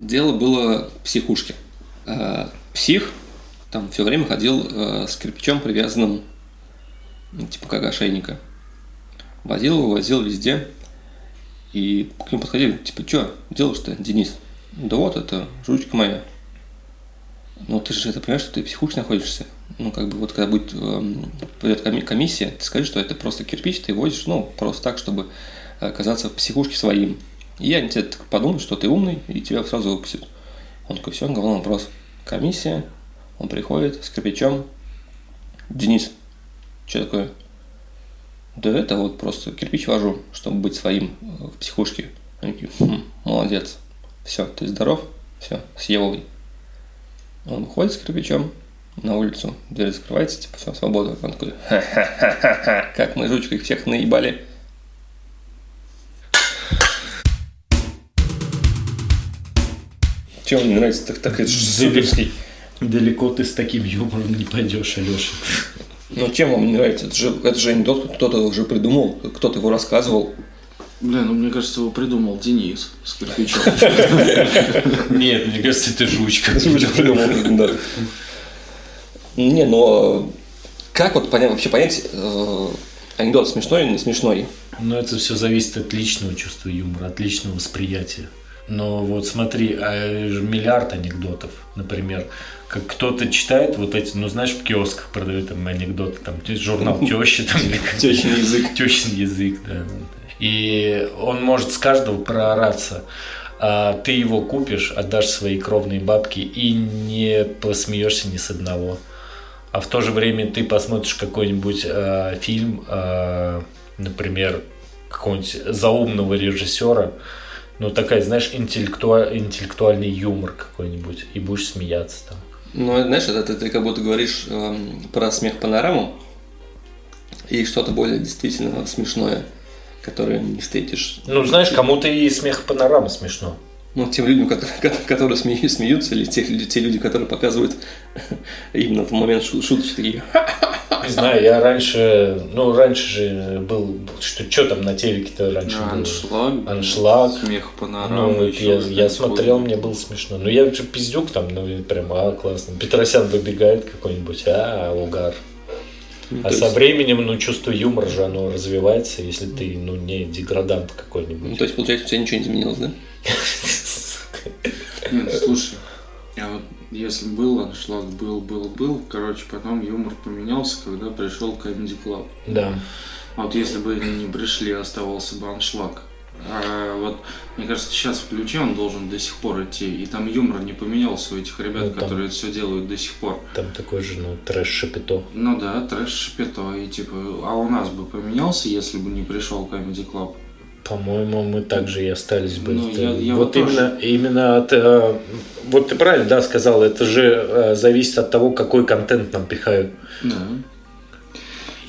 Дело было в психушке. Э, Псих там все время ходил э, с кирпичом привязанным, ну, типа как ошейника. Возил его, возил везде. И к нему подходили, типа, что делаешь-то, Денис? Да вот, это жучка моя. Ну, ты же это понимаешь, что ты в психушке находишься. Ну, как бы вот когда будет эм, придет коми- комиссия, ты скажешь, что это просто кирпич, ты возишь, ну, просто так, чтобы оказаться в психушке своим. И они тебе так подумают, что ты умный, и тебя сразу выпустят. Он такой, все, главный вопрос. Комиссия, он приходит с кирпичом. Денис, что такое? Да это вот просто кирпич вожу, чтобы быть своим э, в психушке. Они такие, «Хм, молодец. Все, ты здоров? Все, съебывай. Он выходит с кирпичом на улицу, дверь закрывается, типа, все, свобода. Он такой, ха-ха-ха-ха, как мы жучка их всех наебали. Чем мне нравится, так, так это суперский. Далеко ты с таким юмором не пойдешь, Алеша. Ну, чем вам не нравится? Это же, это же анекдот, кто-то уже придумал, кто-то его рассказывал. Бля, ну мне кажется, его придумал Денис с кирпичом. Нет, мне кажется, это жучка. придумал, да. Не, но как вот понять, вообще понять, э, анекдот смешной или не смешной? Но это все зависит от личного чувства юмора, от личного восприятия. Но вот смотри, а миллиард анекдотов, например, как кто-то читает вот эти, ну знаешь, в киосках продают там анекдоты, там журнал тещи, там или Тещин язык. Тещин язык, да. И он может с каждого проораться. А ты его купишь, отдашь свои кровные бабки и не посмеешься ни с одного. А в то же время ты посмотришь какой-нибудь э, фильм, э, например, какого-нибудь заумного режиссера, ну такая, знаешь, интеллектуа- интеллектуальный юмор какой-нибудь, и будешь смеяться там. Ну, знаешь, это ты, ты как будто говоришь эм, про смех панораму и что-то более действительно смешное, которое не встретишь. Ну, знаешь, кому-то и смех панорама смешно. Ну, тем людям, которые, которые смеют, смеются, или тех, люди- те люди, которые показывают именно в момент шу- шуточки такие. Не знаю, я раньше, ну, раньше же был, что, что там на телеке-то раньше было? Аншлаг. Аншлаг. Смех Ну, панорамы. это я, я смотрел, мне было смешно. Ну, я же пиздюк там, ну, прям, а, классно. Петросян выбегает какой-нибудь, а, угар. А то со есть- временем, ну, чувство юмора же, оно развивается, если ты, ну, не деградант Ну, какой-нибудь. то есть, получается, у тебя ничего не изменилось, да? Нет, слушай, а вот если был аншлаг, был, был, был, короче, потом юмор поменялся, когда пришел Comedy Club. Да. А Вот если бы они не пришли, оставался бы аншлаг. А вот, мне кажется, сейчас включи, он должен до сих пор идти. И там юмор не поменялся у этих ребят, Ну, там- которые это все делают до сих пор. Там такой же, ну, трэш-шапито. Ну да, трэш шпито. И типа, а у нас бы поменялся, если бы не пришел Comedy Club? По-моему, мы также и остались бы. Ну, я- я вот вот тоже. именно, именно от... э, вот ты правильно, да, сказал, это же э, зависит от того, какой контент нам пихают. Да.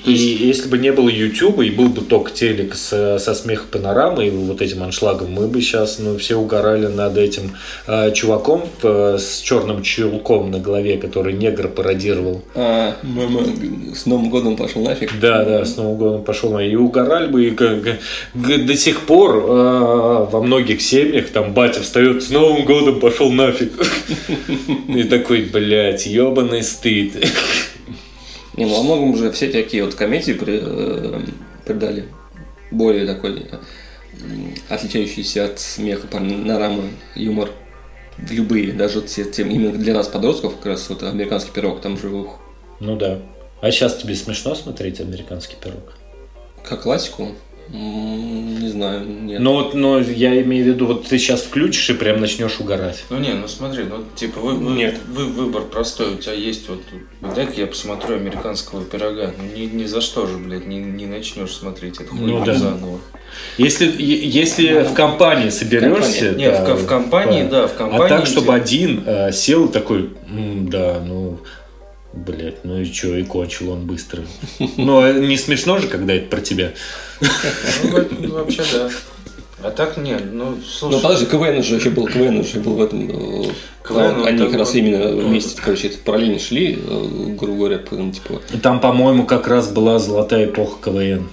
И если бы не было YouTube, и был бы только телек с- со смех панорамы и вот этим аншлагом, мы бы сейчас ну, все угорали над этим э, чуваком э, с черным чулком на голове, который негр пародировал. А, мама, с Новым годом пошел нафиг. Да, да, с Новым годом пошел и угорали бы, и г- до сих пор э, во многих семьях там батя встает с Новым годом пошел нафиг. И такой, блядь, ебаный стыд. Ну, во многом уже все такие вот комедии при- э, придали более такой э, отличающийся от смеха панорамы юмор. Любые, даже те, тем, именно для нас, подростков, как раз вот американский пирог, там же ух, Ну да. А сейчас тебе смешно смотреть американский пирог? как классику, не знаю, нет. Ну вот, но я имею в виду, вот ты сейчас включишь и прям начнешь угорать. Ну не, ну смотри, ну типа вы, вы- Нет. вы- выбор простой, у тебя есть вот, дай-ка я посмотрю американского пирога, ну ни, ни за что же, блядь, не, не начнешь смотреть это хуйню Ну да. заново. Если, если в компании соберешься... Нет, в, да, ко- в компании, да, в компании. А так, чтобы где- один э, сел такой, «М, да, ну, блядь, ну и что, и кончил он быстро. Ну, а не смешно же, когда это про тебя? Ну, ну, вообще, да. А так нет, ну, слушай. Ну подожди, КВН уже еще был, КВН уже был в этом. э, КВН, там он они как раз именно вместе, короче, это параллельно шли, э, грубо говоря, ну, типа. И Там, по-моему, как раз была золотая эпоха КВН.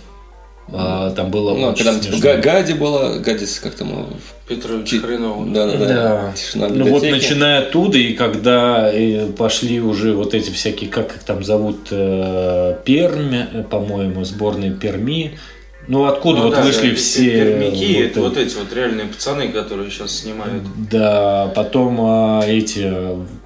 А, там было Ну, очень когда типа. Га- Гади было, Гадис, как там, Петрович Ти- Хренов. да, да, да, Да. тишина Ну вот начиная оттуда, и когда э, пошли уже вот эти всякие, как их там зовут, э, Пермь, по-моему, сборные Перми. Ну откуда Ну вот да, вышли да, все... Пермяки, вот это вот эти вот реальные пацаны, которые сейчас снимают. Да, потом а, эти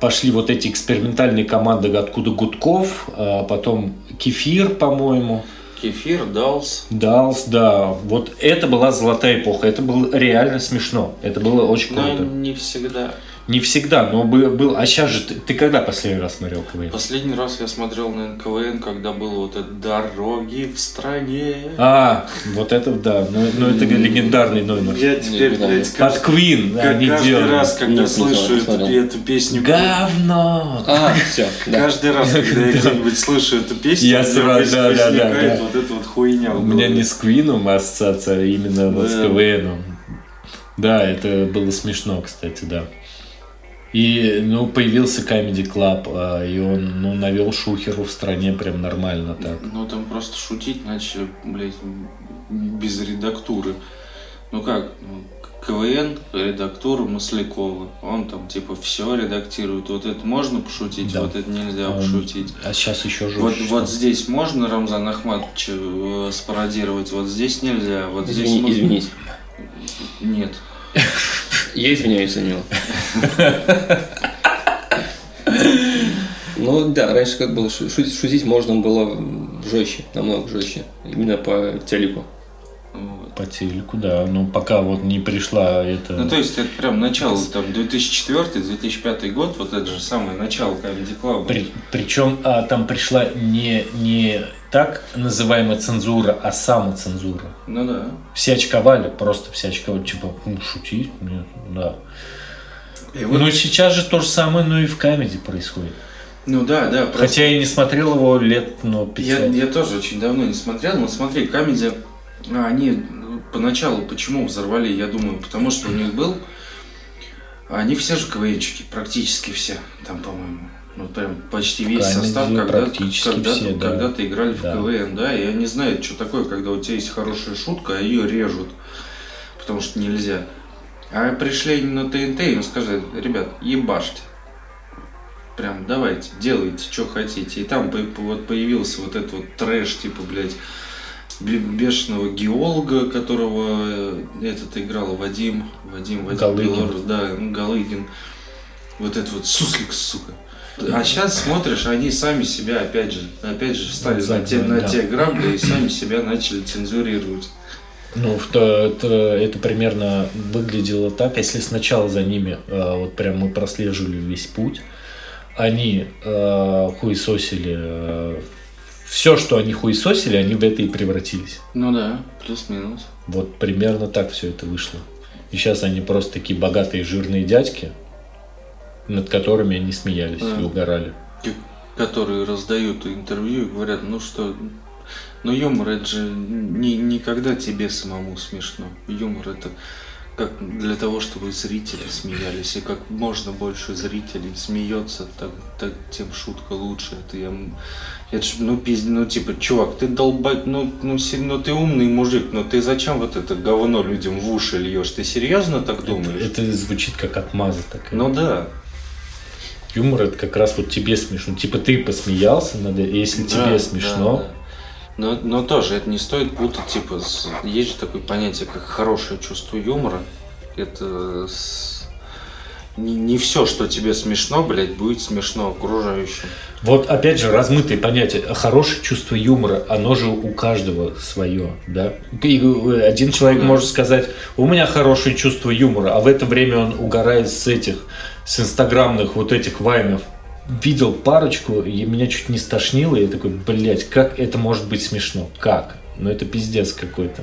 пошли вот эти экспериментальные команды, откуда Гудков, а потом Кефир, по-моему, Кефир, Далс. Далс, да. Вот это была золотая эпоха, это было реально смешно, это было очень Но круто. не всегда. Не всегда, но бы- был. А сейчас же ты, ты когда последний раз смотрел КВН? Последний раз я смотрел на КВН, когда было вот это «Дороги в стране». А, вот это да, ну, ну это легендарный номер. Я теперь, Не знаю. блядь, Под каждый, Queen как- они каждый делали. раз, когда Нет, не слышу не эту, эту песню, Говно! А, все, да. каждый раз, когда я где-нибудь слышу эту песню, Я сразу- да, да, да, возникает да. вот эта вот хуйня. У меня не с Квином ассоциация, а именно вот с Да. КВНом. Да, это было смешно, кстати, да. И, ну, появился Comedy Club, а, и он, ну, навел шухеру в стране прям нормально так. Ну, там просто шутить начали, блядь, без редактуры. Ну как, ну, КВН, редактура Маслякова. Он там, типа, все редактирует. Вот это можно пошутить, Да. вот это нельзя Он- пошутить. А сейчас еще Вот, жестче. вот здесь можно Рамзан Ахматовича э, спародировать, вот здесь нельзя, вот здесь Извини- можно- извините. Нет. Я извиняюсь за него. Ну да, раньше как было шу- шутить, шутить можно было жестче, намного жестче. Именно по телеку. Вот. По телеку, да. Ну, пока вот не пришла это... Ну, то есть, это прям начало, там, 2004-2005 год, вот это же самое начало Comedy Club. При- причем а, там пришла не, не так называемая цензура, а самоцензура. Ну да. Все очковали, просто все очковали, типа, ну, шутить, нет, да. И вот- Ну, сейчас же то же самое, но и в камеди происходит. Ну да, да. просто- Хотя я не смотрел его лет, ну, 500. Я, я тоже очень давно не смотрел, но смотри, комедия, а, они ну, поначалу почему взорвали, я думаю, потому что у них был, они все же КВНчики, практически все, там, по-моему, ну прям почти весь Комедии состав когда, практически когда, все, да. когда-то играли в Да. КВН, да, и они знают, что такое, когда у тебя есть хорошая шутка, а ее режут, потому что нельзя. А пришли они на ТНТ и им сказали, ребят, ебашьте. Прям давайте, делайте, что хотите. И там вот появился вот этот вот трэш, типа, блядь, бешеного геолога, которого э, этот играл Вадим, Вадим, Вадим Галыгин. Белорус, да, ну, Галыгин. Вот этот вот суслик, сука. А сейчас смотришь, они сами себя, опять же, опять же, встали на те, на Да. те грабли и сами себя начали цензурировать. Ну, в то- это, это примерно выглядело так, если сначала за ними, э, вот прям мы прослеживали весь путь, они э, хуесосили, все, что они хуесосили, они в это и превратились. Ну да, плюс-минус. Вот примерно так все это вышло. И сейчас они просто такие богатые жирные дядьки, над которыми они смеялись Да. и угорали. Которые раздают интервью и говорят, ну что, ну юмор это же не, никогда тебе самому смешно. Юмор это как для того, чтобы зрители смеялись, и как можно больше зрителей смеется, так, так тем шутка лучше. Это я, это ж, ну, пиз- ну, типа, чувак, ты долбать, ну, ну, ну, ты умный мужик, но ты зачем вот это говно людям в уши льешь? Ты серьезно так думаешь? Это, это звучит как отмаза такая. Ну да. Юмор это как раз вот тебе смешно. Типа ты посмеялся над и если Да, тебе да, смешно, да. Но, но тоже это не стоит путать, типа, с- есть же такое понятие, как хорошее чувство юмора. Это с- не, не все, что тебе смешно, блядь, будет смешно окружающим. Вот опять же размытые понятия. Хорошее чувство юмора, оно же у каждого свое, да. И э, один человек Да. может сказать, у меня хорошее чувство юмора, а в это время он угорает с этих, с инстаграмных вот этих вайнов. Видел парочку, и меня чуть не стошнило, и я такой, блядь, как это может быть смешно? Как? Ну это пиздец какой-то.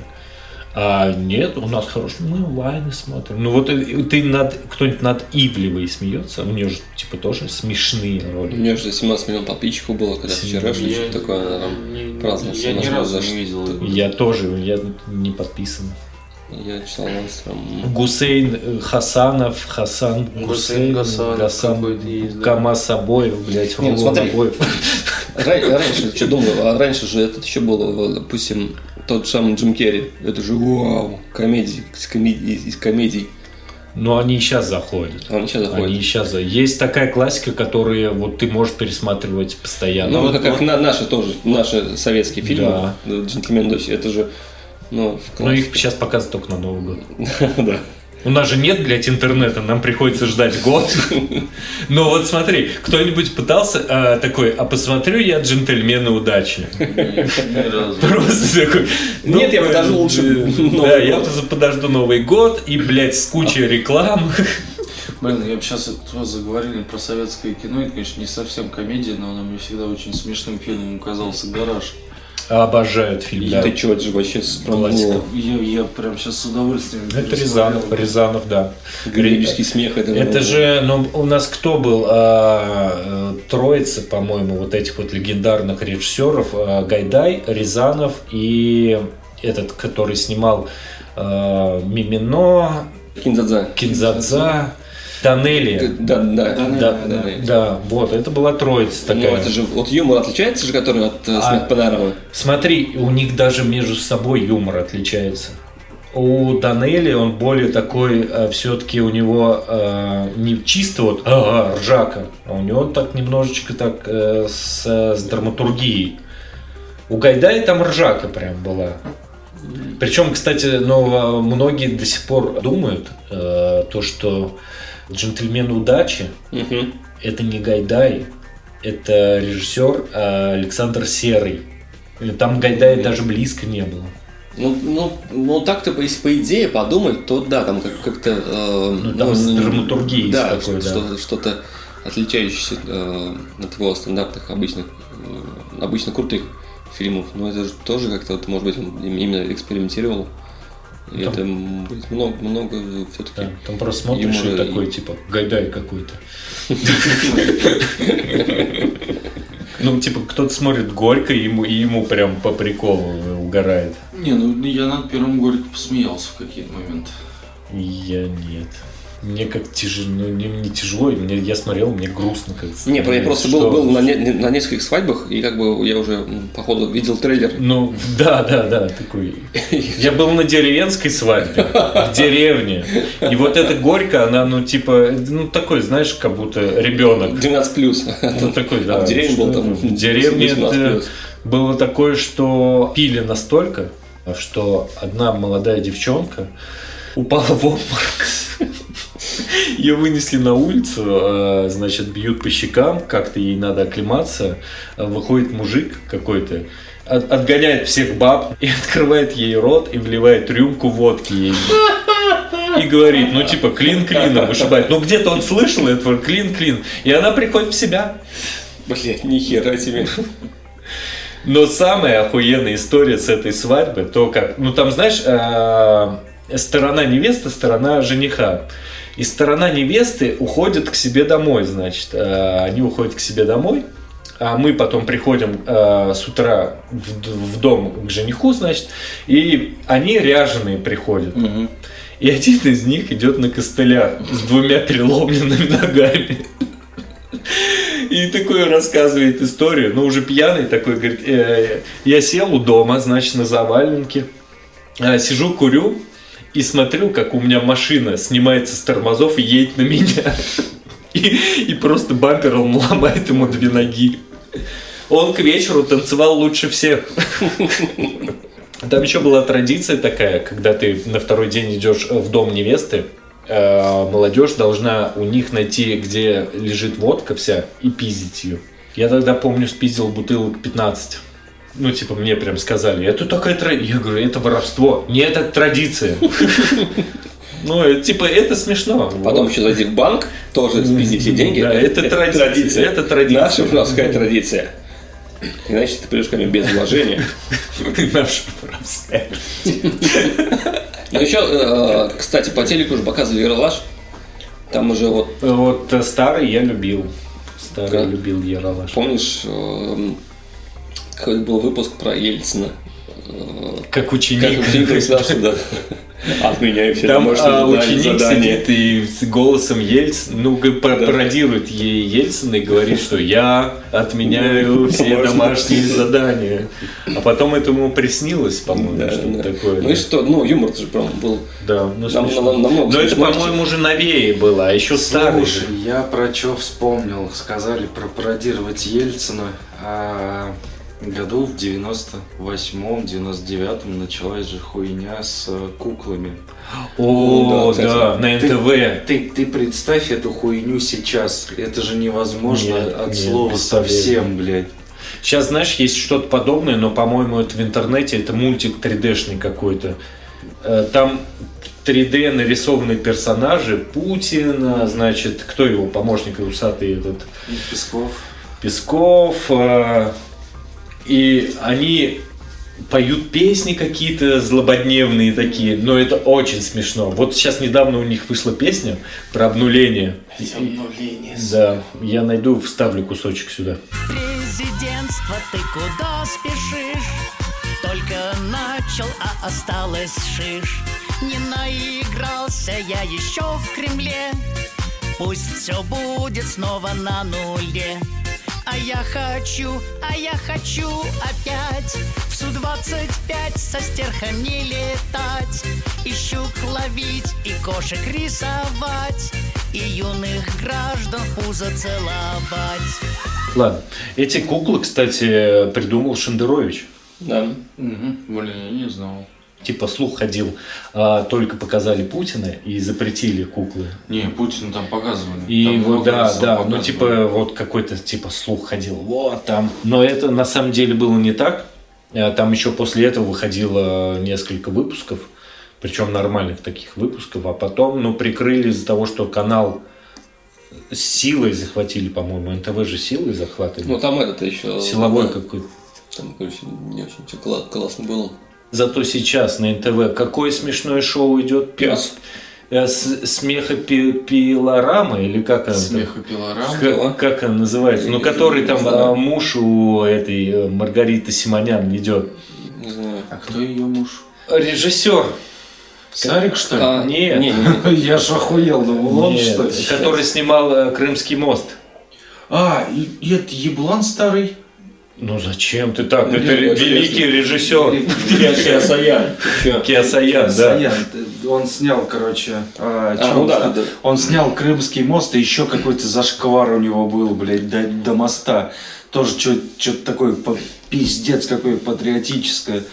А нет, у нас хороший, мы вайны смотрим. Ну вот э, ты над, кто-нибудь над Ивлевой смеется, у нее же типа тоже смешные У роли. нее же 17 миллионов подписчиков было, когда вчера что-то такое, она там не- праздновала. я ни 17 разу не что- видел его. Я тоже, я не подписан. Я читал Инстаграм. Гусейн э, Хасанов, Хасан Гусейн Гусейн, Гасанов Гасан есть, да. КамАЗ обоев, блядь, ну смотри. обоев. Раньше, что думаю, а раньше же этот еще было, вот, допустим, тот же самый Джим Керри. Это же вау, комедии, из комедий. Из комедий. Но они и сейчас заходят. Они сейчас заходят. Они сейчас за- Есть такая классика, которую вот ты можешь пересматривать постоянно. Ну, это как на- наши тоже, наши советские фильмы. Да. Джентльмен Удачи. Это же, ну, Но классе. их сейчас показывают только на Новый год. Да. У нас же нет, блядь, интернета, нам приходится ждать год. Но вот смотри, кто-нибудь пытался э, такой, а посмотрю я джентльмены удачи. Просто такой. Нет, я подожду лучше Новый Да, я подожду Новый год и, блядь, с кучей реклам. Блин, я бы сейчас заговорили про советское кино. Это, конечно, не совсем комедия, но она мне всегда очень смешным фильмом казался «Гараж». Обожают фильм, да. Ты что, это же вообще с Классика. Я, я прям сейчас с удовольствием Это пересмотрел. Рязанов, Рязанов, да. Гребельский смех. Это, Это же, ну, у нас кто был? А, э, троица, по-моему, вот этих вот легендарных режиссеров. А, Гайдай, Рязанов и этот, который снимал а, Мимино, Кинзадза. Кинзадза, Тоннели. Да, да, Да, Да, да. да, вот, это была троица Ну, такая. это же, вот юмор отличается же, который от э, А- панорамы. Смотри, у них даже между собой юмор отличается. У Данели он более такой, все-таки у него э, не чисто вот «Ага, ржака, а у него так немножечко так э, с, с драматургией. У Гайдая там ржака прям была. Причем, кстати, ну, многие до сих пор думают, э, то, что «Джентльмены удачи» Мгм. это не Гайдай, это режиссер а, Александр Серый. Там Гайдая даже близко не было. Ну, ну, ну так-то, если по идее подумать, то да, там как- как-то... э, Ну, там с не- драматургией Да, такой, да. что- что-то отличающееся э, от его стандартных, обычных, э, обычно крутых фильмов. Но это же тоже как-то, вот, может быть, он им- именно экспериментировал. И Там- это будет много, много все-таки. Да, там просто смотришь юмора и и- такой, типа, Гайдай какой-то. Ну, типа, кто-то смотрит горько, и ему, и ему прям по приколу угорает. Не, ну я над первым горько посмеялся в какие-то моменты. Я нет. Мне как тяжело, ну, не, не тяжело, мне, я смотрел, мне грустно как Не, я просто был, был на, не- на нескольких свадьбах, и как бы я уже, походу, видел трейлер. Ну, да, да, да, такой. Я был на деревенской свадьбе, в деревне. И вот эта горько, она, ну, типа, ну, такой, знаешь, как будто ребенок. 12 плюс. Ну, такой, да. А в деревне был что там В деревне 18 это плюс. было такое, что пили настолько, что одна молодая девчонка упала в обморок. Ее вынесли на улицу, э, значит, бьют по щекам, как-то ей надо оклематься. Э, Выходит мужик какой-то, от- отгоняет всех баб и открывает ей рот и вливает рюмку водки ей. И говорит, ну типа клин клином вышибает. Ну где-то он слышал это, клин клин. И она приходит в себя. Блять, нихера себе. Но самая охуенная история с этой свадьбы, то как, ну там, знаешь, э, сторона невесты, сторона жениха. И сторона невесты уходит к себе домой, значит. Э, Они уходят к себе домой, а мы потом приходим э, с утра в, в дом к жениху, значит, и они ряженые приходят. И один из них идет на костылях с двумя переломленными ногами. И такой рассказывает историю, ну уже пьяный такой, говорит, «Э, я сел у дома, значит, на заваленке, а, сижу, курю и смотрю, как у меня машина снимается с тормозов и едет на меня. И, и просто бампером ломает ему две ноги. Он к вечеру танцевал лучше всех. Там еще была традиция такая, когда ты на второй день идешь в дом невесты, э, молодежь должна у них найти, где лежит водка вся, и пиздить ее. Я тогда, помню, спиздил бутылок 15. Ну, типа, мне прям сказали, это такая традиция. Я говорю, это воровство. Не это традиция. Ну, это, типа, это смешно. Потом еще зайди в банк, тоже спизди все деньги. Да, это традиция, это традиция. Наша воровская традиция. Иначе ты придешь ко мне без вложения. Наша воровская. Ну еще, э, кстати, по телеку уже показывали Ералаш. Там уже вот, Вот э, старый я любил. Старый любил Ералаш. помнишь, какой был выпуск про Ельцина? Как Как ученик. ученик государства, да. Отменяю все Там домашние а, задания- ученик задания. сидит и с голосом Ельцина, ну, пародирует ей Ельцина и говорит, что я отменяю все Домашние. задания. А потом это ему приснилось, по-моему, Да, что-то да. такое. Ну и что, ну юмор же прям был. Да, ну Нам- нам- намного Но это, по-моему, уже новее было, а еще старый же. Слушай, я про что вспомнил. Сказали про пародировать Ельцина. А году в 98-м, 99-м началась же хуйня с э, куклами. О, Ну да, да, кстати. на Ты- НТВ. Ты, ты представь эту хуйню сейчас. Это же невозможно Нет, от нет, слова совсем, блядь. Сейчас, знаешь, есть что-то подобное, но, по-моему, это в интернете, это мультик 3D-шный какой-то. Э, Там 3D нарисованные персонажи, Путин, значит, кто его помощник усатый этот, Песков. Песков, э, и они поют песни какие-то злободневные такие, но это очень смешно. Вот сейчас недавно у них вышла песня про обнуление. Да, я найду, вставлю кусочек сюда. Президентство, ты куда спешишь? Только начал, а осталось шиш. Не наигрался я еще в Кремле. Пусть все будет снова на нуле. А я хочу, а я хочу опять В Су-25 со стерхами летать И щук ловить, и кошек рисовать И юных граждан пузо целовать Ладно. Эти куклы, кстати, придумал Шендерович. Да. Блин, я не знал. Типа слух ходил, а, только показали Путина и запретили куклы. Не, Путин там показывали. И Там вот, да, да, ну типа вот какой-то типа слух ходил, вот там. Но это на самом деле было не так. А, Там еще после этого выходило несколько выпусков, причем нормальных таких выпусков, а потом, ну, прикрыли из-за того, что канал с силой захватили, по-моему, НТВ же силой захватывали. Ну там этот еще... Силовой да, какой-то. Там, короче, не очень классно было. Зато сейчас на НТВ какое смешное шоу идет? Пес. Э, с- Смехопилорама или как она? там? Смех и пилорам. Как, как она называется? Ну, который там знаю. а, муж у этой э, Маргариты Симонян ведет. Не знаю. А кто ее муж? Режиссер. Сарик, что ли? А, Нет. Не, не, не. Я ж охуел, думал, он Нет, что ли? который снимал Крымский мост. А, и, и это еблан старый? Ну зачем ты так? Ну, Это Великий режиссер. Киасаян. Киасаян, да. Он снял, короче, а, А, ну он да, снял? да. Он снял Крымский мост, и еще какой-то зашквар у него был, блядь, до, до моста. Тоже что-то такое пиздец какое патриотическое.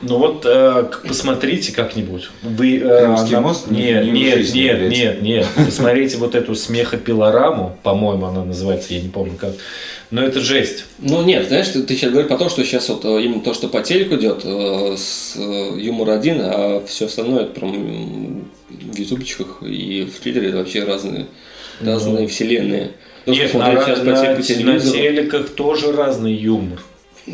Ну вот э, посмотрите как-нибудь. Вы, э, Крымский она- мост? Не- Нет, не нет, жизни, нет, блядь. нет, нет. Посмотрите вот эту смехопилораму, по-моему, она называется, я не помню как. Но это жесть. Ну нет, знаешь, ты, ты сейчас говоришь про то, что сейчас вот э, именно то, что по телеку идет, э, с э, юмор один, а все остальное это прям в ютубчиках и в твиттере это вообще разные, разные вселенные. То, что Нет, на, сейчас по, на- на телеках тоже разный юмор.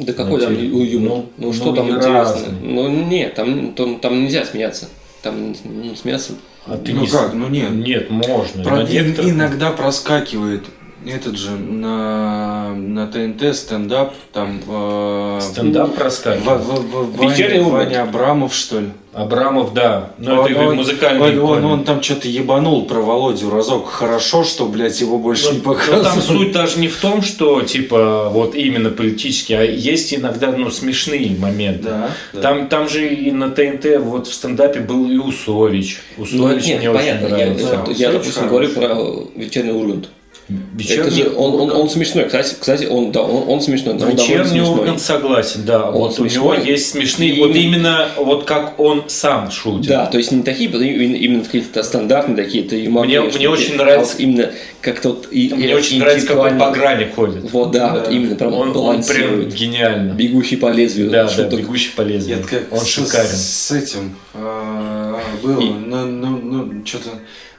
Да какой там ю- юмор? ну, Ну, что ну, там интересно? Ну нет, там, там, там нельзя смеяться. Там ну, смеяться А ты Ну не... как, ну нет. Нет, можно. Про- иногда проскакивает этот же на, на ТНТ стендап, там э, Стендап Ваня, Вечерний. Ваня Абрамов, что ли? Абрамов, да. Ну, Он- это он- музыкальный. Он, он, он там что-то ебанул про Володю разок. Хорошо, что, блядь, его больше не Ну, ну, показывают. там суть даже не в том, что типа вот именно политически, а есть иногда ну смешные моменты. Да, да. Там, там же и на ТНТ вот в стендапе был и Усович. Ну, Усович нет, мне понятно. очень Я, нравится. Да, я, Усович допустим, говорю хороший. про вечерний Ургант. Вечерний, Это же он, он, он смешной. Кстати, кстати, он, да, он, он смешной. он Вечерний смешной. Ургант согласен, да. Он вот у него смешной. есть смешные, И вот именно- именно вот как он сам шутит. Да, то есть не такие, именно, какие-то стандартные такие-то юморные Мне- мне штуки, очень нравится- а вот именно как-то вот и, Мне и- очень нравится, как он по грани ходит. Вот, да, вот именно прям Он, он прям гениально. Бегущий по лезвию Да, да, шуток. бегущий по лезвию. Это как Он с, шикарен. с этим а, было. И- Ну, ну, ну, что-то...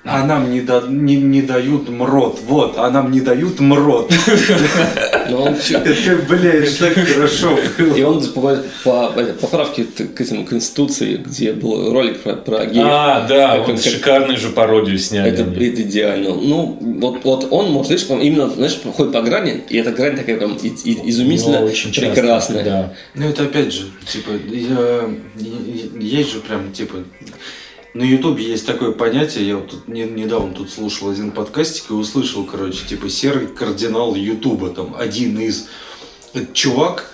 А нам не, да- не, не дают мрот. Вот, а нам не дают мрот. Чё- Это как, блядь, так хорошо И он по, по поправке к этому Конституции, где был ролик про, про геев. А, да, он- шикарную же пародию сняли. Это, идеально. Ну, вот, вот он, может, знаешь, именно, знаешь, прям ходит по грани, и эта грань такая прям изумительно Ну, очень прекрасная. Да. Ну, это опять же, типа, есть же прям, типа, На Ютубе есть такое понятие, я вот тут не- недавно тут слушал один подкастик и услышал, короче, типа серый кардинал Ютуба, там один из Это чувак,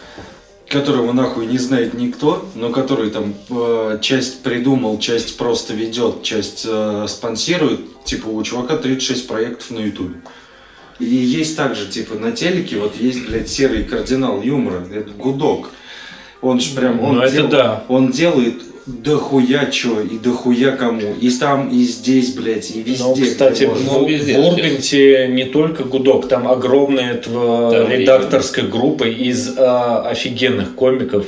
которого нахуй не знает никто, но который там э, часть придумал, часть просто ведет, часть э, спонсирует. Типа у чувака 36 проектов на Ютубе. И есть также, типа, на телеке, вот есть, блядь, серый кардинал юмора, это гудок. Он же прям, он, Ну, дел- да. он делает дохуя чё и дохуя кому. И там, и здесь, блядь, и везде. Ну, кстати, в. Ну, везде, в Урганте не только гудок, там огромная тва- Там и- редакторская группа из а, офигенных комиков.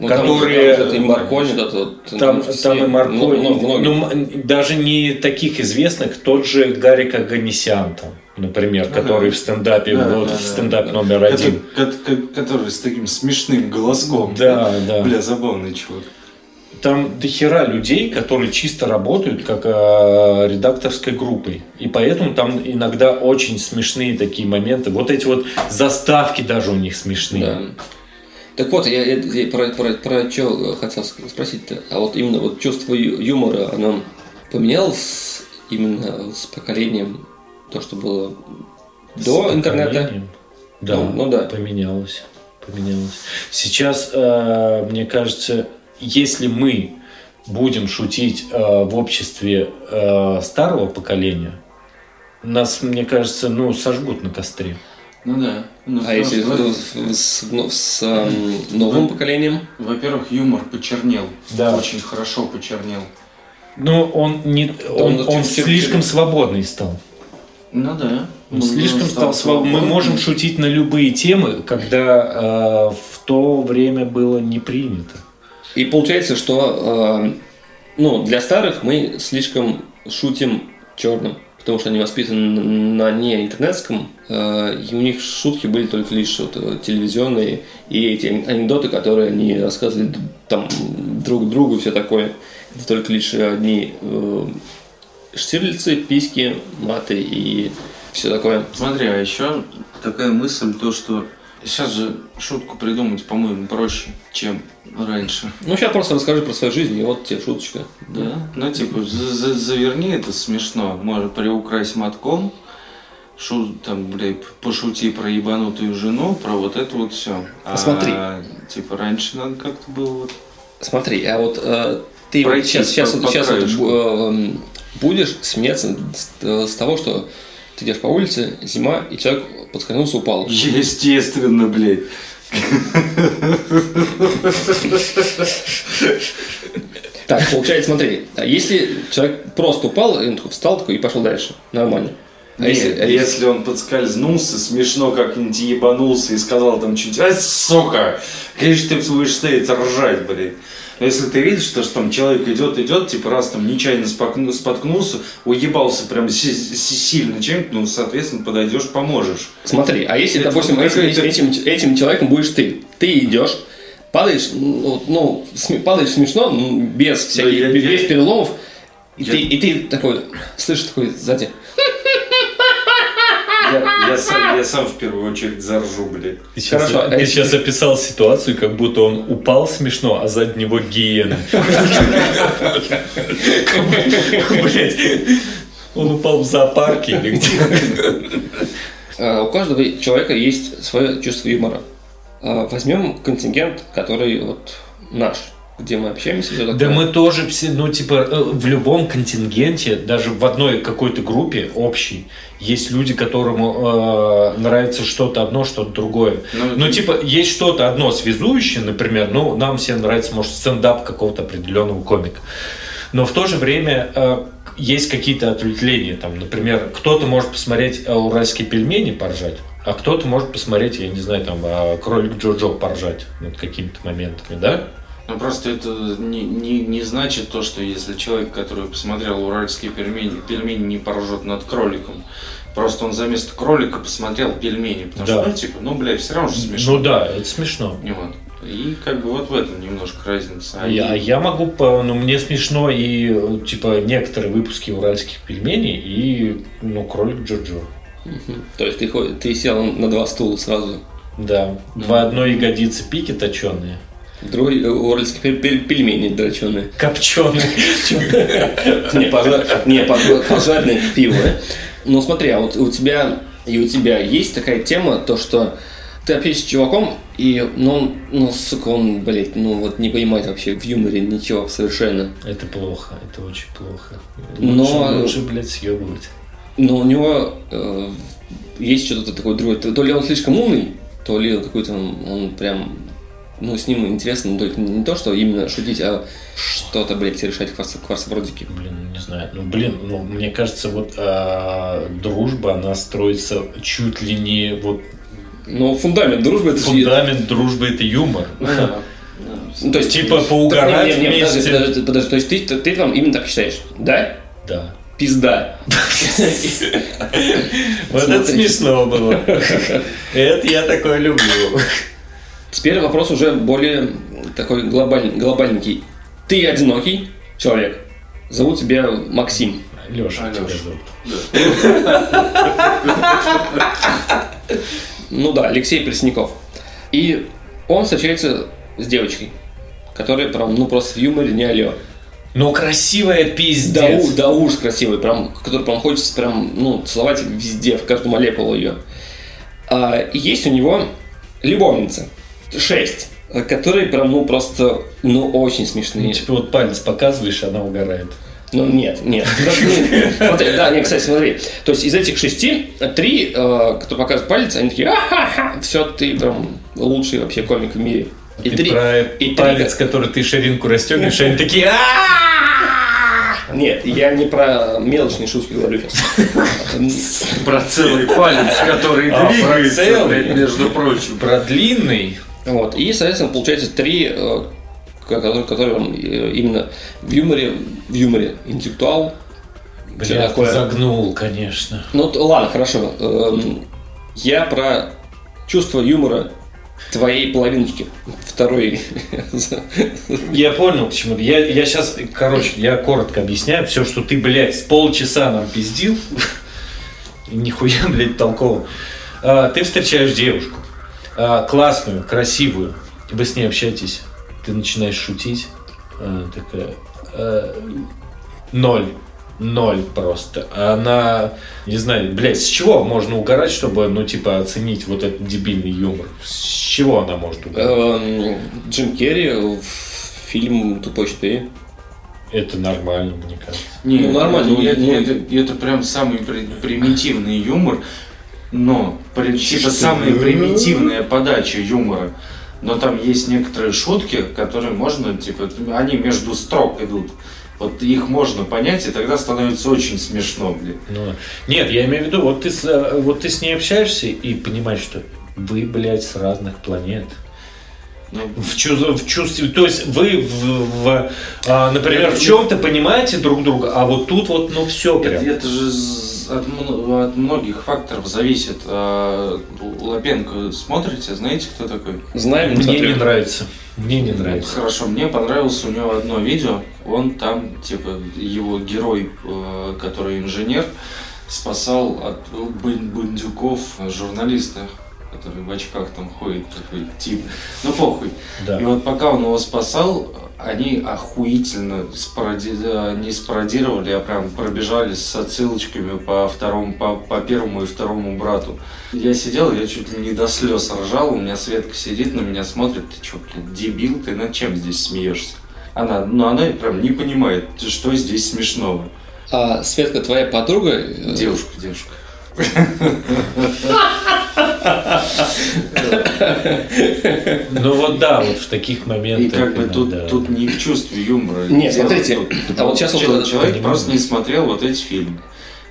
Ну, там которые- там и Маркони, вот, вот, Там, ну, все. там и Марко, Ну, ну, многие. ну, м- даже не таких известных, тот же Гарик Аганесян, там, например, Ага. который в стендапе, Да, вот да, в да, стендап да. номер один. ко- ко- Который с таким смешным голоском. Да, да. Бля, забавный чувак. Там дохера людей, которые чисто работают как э, редакторской группой. И поэтому там иногда очень смешные такие моменты. Вот эти вот заставки даже у них смешные. Да. Так вот, я, я- я про, про, про что хотел спросить-то. А вот именно вот чувство юмора, оно поменялось именно с поколением, то, что было С до интернета? Да, Ну, ну да. поменялось. Поменялось. Сейчас, э, мне кажется, если мы будем шутить э, в обществе э, старого поколения, нас, мне кажется, ну, сожгут на костре. Ну да. Ну, А если что, с, с- ну, с, эм, новым поколением? Во-первых, юмор почернел. Да. Очень хорошо почернел. Ну, он не, он, он он слишком свободный стал. Ну да. Он слишком стал свободным. Мы можем шутить на любые темы, когда э, в то время было не принято. И получается, что э, ну, для старых мы слишком шутим черным, потому что они воспитаны на не интернетском, э, и у них шутки были только лишь вот, э, телевизионные, и эти анекдоты, которые они рассказывали там друг другу, все такое, это только лишь одни э, штирлицы, письки, маты и все такое. Смотри, а еще такая мысль, то что сейчас же шутку придумать, по-моему, проще, чем раньше. Ну, сейчас просто расскажи про свою жизнь, и вот тебе шуточка. Да? Ну, типа, за- за- заверни это смешно, может, приукрась матком, шу, там, блядь, пошути про ебанутую жену, про вот это вот все. А, Посмотри. типа, раньше надо как-то было вот... Смотри, а вот э, ты вот Пройти сейчас, по- сейчас, по сейчас вот, э, будешь смеяться с, э, с того, что ты идешь по улице, зима, и человек подскользнулся, упал. Естественно, блядь. Так, получается, смотри, а если человек просто упал, и он встал такой и пошел дальше, нормально. А Не, если, а если... он подскользнулся, смешно как-нибудь ебанулся и сказал там что-нибудь, ай, сука, конечно, ты будешь стоять ржать, блядь. Но если ты видишь, что, что там человек идет, идет, типа раз там нечаянно споткну- споткнулся, уебался прям си- си- сильно чем-то, ну, соответственно, подойдешь, поможешь. Смотри, а если, Это допустим, этим, какая-то- этим, этим человеком будешь ты, ты идешь, падаешь, ну, ну, падаешь смешно, ну, без всяких, я- без я- переломов, и, Я- ты, и ты такой, слышишь, такой сзади, Я, я сам, в первую очередь заржу, блядь. Ты сейчас, Хорошо, а ты если- сейчас описал ситуацию, как будто он упал смешно, а сзади него гиена. Блять. Он упал в зоопарке или где? А, У каждого человека есть свое чувство юмора. А, Возьмем контингент, который вот наш, где мы общаемся, все такое. Да мы тоже все, ну, типа, э, в любом контингенте, даже в одной какой-то группе общей, есть люди, которым э, нравится что-то одно, что-то другое. Ну, Ну, это- типа, есть что-то одно связующее, например, ну, нам всем нравится, может, стендап какого-то определенного комика. Но в то же время э, есть какие-то ответвления. Там, например, кто-то может посмотреть э, уральские пельмени поржать, а кто-то может посмотреть, я не знаю, там, э, кролик Джоджо поржать над какими-то моментами, да? Ну просто это не, не, не значит то, что если человек, который посмотрел уральские пельмени, пельмени не поржет над кроликом. Просто он за место кролика посмотрел пельмени. Потому Да. что, ну, типа, ну, блядь, все равно же смешно. Ну да, это смешно. И вот. И как бы вот в этом немножко разница. А Я, и- я могу, по- ну, мне смешно и, типа, некоторые выпуски уральских пельменей и, ну, кролик Джоджо. Мгм. То есть ты, ты сел на два стула сразу. Да, в одной ягодице пики точеные. Другой э, уральские пель- пель- пельмени дроченые. Копченый. Не, не, пож- пожарные к пиву. э. Ну смотри, а вот у тебя и у тебя есть такая тема, то что ты общаешься с чуваком, и, ну, он, ну, сука, он, блядь, ну, вот не понимает вообще в юморе ничего совершенно. Это плохо, это очень плохо. Но- Лучше, лучше, блядь, съебывать. Но у него э, есть что-то такое другое. То ли он слишком умный, то ли какой-то он прям, ну, с ним интересно, ну, только не то, что именно шутить, а что-то, блядь, решать кварц- кварцевродики. Блин, не знаю. Ну, блин, ну, мне кажется, вот а, дружба, она строится чуть ли не вот Ну, фундамент дружбы это же- фундамент дружбы это юмор. Ну, то есть, Типа поугарать Не, не, не, подожди, вместе. подожди, подожди, то есть ты, ты, ты там именно так считаешь, да? Да. Пизда. Вот это смешно было. Это я такое люблю. Теперь вопрос уже более такой глобаль- глобальненький. Ты одинокий человек. Зовут тебя Максим. Леша, Алёша. тебя зовут. Ну да, Алексей Пресняков. И он встречается с девочкой, которая прям, ну просто в юморе не алё. Ну, красивая Да, пиздец. у- да уж красивый, прям, который прям хочется прям, ну, целовать везде, в каждом молекулу ее. А, и есть у него любовница, шесть, которые прям, ну, просто, ну, очень Ну, смешные. типа вот палец показываешь, она угорает. Ну, нет, нет. Ну, Смотри, да, нет, кстати, смотри. То есть из этих шести, три, э, кто показывает палец, они такие, а все, ты прям лучший вообще комик в мире. И Ты три, про и три- палец, который ты ширинку расстегиваешь, они такие «А!» Нет, я не про мелочные шутки говорю сейчас. Про целый палец, который про двигается, между прочим. Про длинный. Вот. И, соответственно, получается три, э, которые, которые э, именно в юморе, в юморе интеллектуал. Бля, такое. загнул, конечно. Ну, ладно, хорошо. Эм, Я про чувство юмора твоей половиночки. Второй. Я понял, к чему. Я, я сейчас, короче, я коротко объясняю. Все, что ты, блядь, с полчаса нам пиздил, нихуя, блядь, толково. А, ты встречаешь девушку, а, классную, красивую, вы с ней общаетесь, ты начинаешь шутить, а, такая, а, ноль. Ноль просто. Она, не знаю, блядь, с чего можно угорать, чтобы, ну, типа, оценить вот этот дебильный юмор? С чего она может угорать? Эм, Джим Керри в фильм «Тупой 4». Это нормально, мне кажется. Не, Ну, нормально, ну, это, ну- это, это прям самый при- примитивный юмор, но типа самая примитивная подача юмора. Но там есть некоторые шутки, которые можно, типа, они между строк идут. Вот их можно понять, и тогда становится очень смешно, блин. Ну, нет, я имею в виду, вот ты, э, вот ты с ней общаешься и понимаешь, что вы, блядь, с разных планет. Ну, В, чувс- в чувстве, то есть вы, в, в, а, например, в чем-то понимаете друг друга, а вот тут вот, ну все Это, прям. это же з- от, от многих факторов зависит. А, Лапенко смотрите, знаете, кто такой? Знаем, не Мне смотрю. не нравится. Мне не нравится. Хорошо, мне понравилось у него одно видео. Он там, типа, его герой, э, который инженер, спасал от бан- бандюков журналиста, который в очках там ходит, такой тип. Ну похуй. Да. И вот пока он его спасал, они охуительно спароди- не спародировали, а прям пробежали с отсылочками по второму, по, по первому и второму брату. Я сидел, я чуть ли не до слез ржал, у меня Светка сидит на меня, смотрит, ты что, блин, дебил, ты над чем здесь смеешься? Она, ну она прям не понимает, что здесь смешного. А Светка твоя подруга? э, Девушка, девушка. Ну вот да, вот в таких И моментах. как бы тут, иногда- тут не в чувстве юмора. Нет, смотрите, Тут- а вот сейчас Человек, просто не смотрел вот эти фильмы.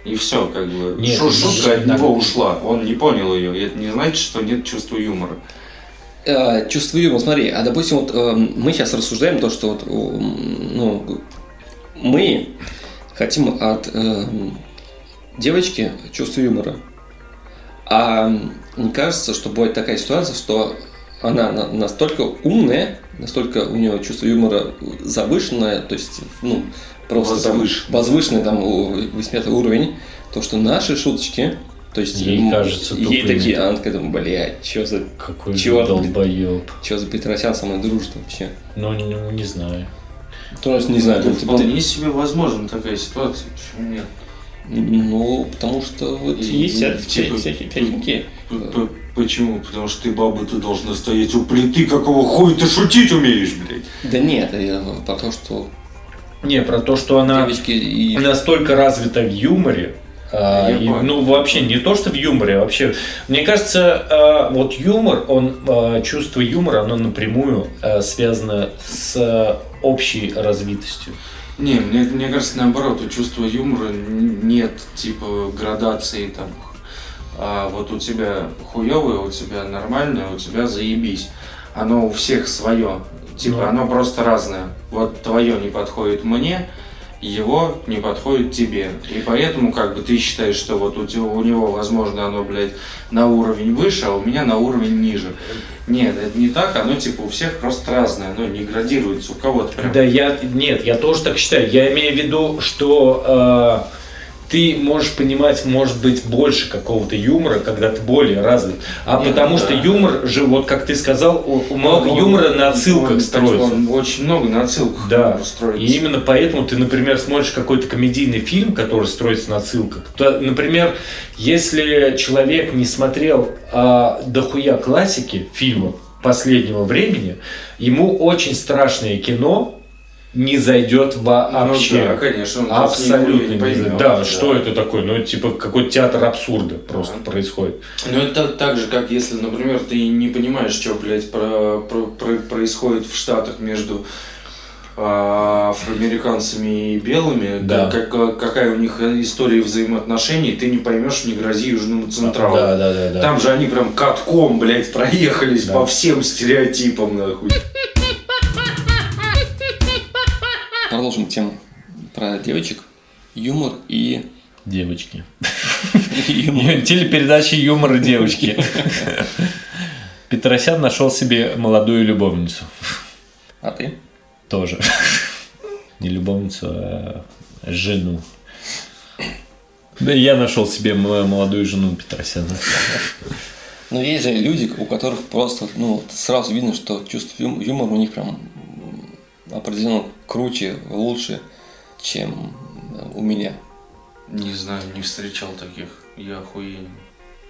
И все, как бы. Нет, Шу- шутка от него ушла. Он не понял ее. И это не значит, что нет чувства юмора. Э, чувство юмора, смотри, а допустим, вот э, мы сейчас рассуждаем то, что вот, ну, мы хотим от э, девочки чувство юмора. А не кажется, что будет такая ситуация, что она на- настолько умная, настолько у нее чувство юмора завышенное, то есть, ну, просто там Возвышенное. возвышенный там 8 уровень, то что наши шуточки То есть Ей кажется ей тупыми. такие, а она такая, думает, блядь, что за, Какой ты, долбоеб. что за Петросян со мной дружит вообще? Ну, не, не знаю. То есть, не знаю, ну, типа, вполне ты- себе возможна такая ситуация. Почему нет? Ну, потому что вот И- есть и, типа, всякие всякие. Почему? Потому что ты баба, ты должна стоять у плиты, какого хуя ты шутить умеешь, блядь? Да нет, я про то, что Не, про то, что она девочки и... настолько развита в юморе, а, и, ну, вообще, не то, что в юморе, а вообще. Мне кажется, а, вот юмор, он, а, чувство юмора, оно напрямую связано с общей развитостью. Не, мне, мне кажется, наоборот, у чувства юмора нет типа градации там. А вот у тебя хуевое, у тебя нормальное, у тебя заебись. Оно у всех свое. Типа Ну. оно просто разное. Вот твое не подходит мне, его не подходит тебе. И поэтому как бы ты считаешь, что вот у, тебя, у него, возможно, оно, блядь, на уровень выше, а у меня на уровень ниже. Нет, это не так, оно типа у всех просто разное, оно не градируется, у кого-то прям. Да, я нет, я тоже так считаю. Я имею в виду, что э, ты можешь понимать, может быть, больше какого-то юмора, когда ты более развит. А Нет, потому да. что юмор же, вот как ты сказал, много Он- юмора на отсылках он- строится. Он очень много на отсылках Да. строится. И именно поэтому ты, например, смотришь какой-то комедийный фильм, который строится на отсылках. То, например, если человек не смотрел а, дохуя классики фильмов последнего времени, ему очень страшное кино не зайдет вообще. Ну да, конечно, он Абсолютно не не поймет, зайдет. Да, да. что это такое? Ну, типа какой-то театр абсурда просто Да. происходит. Ну это так, же, как если, например, ты не понимаешь, что, блядь, про- про- про- происходит в Штатах между а, афроамериканцами и белыми, Да. как- как- какая у них история взаимоотношений, ты не поймешь, не грози Южному Централу. Да, да, да, да. Там же они прям катком, блядь, проехались Да. по всем стереотипам, нахуй. Продолжим тему про девочек, юмор и... Девочки. юмор. Телепередача «Юмор и девочки». Петросян нашел себе молодую любовницу. А ты? Тоже. Не любовницу, а жену. Да я нашел себе молодую жену Петросяна. Ну, есть же люди, у которых просто, ну, сразу видно, что чувство юмора у них прям определенно круче, лучше, чем э, у меня. Не знаю, не встречал таких. Я охуенен.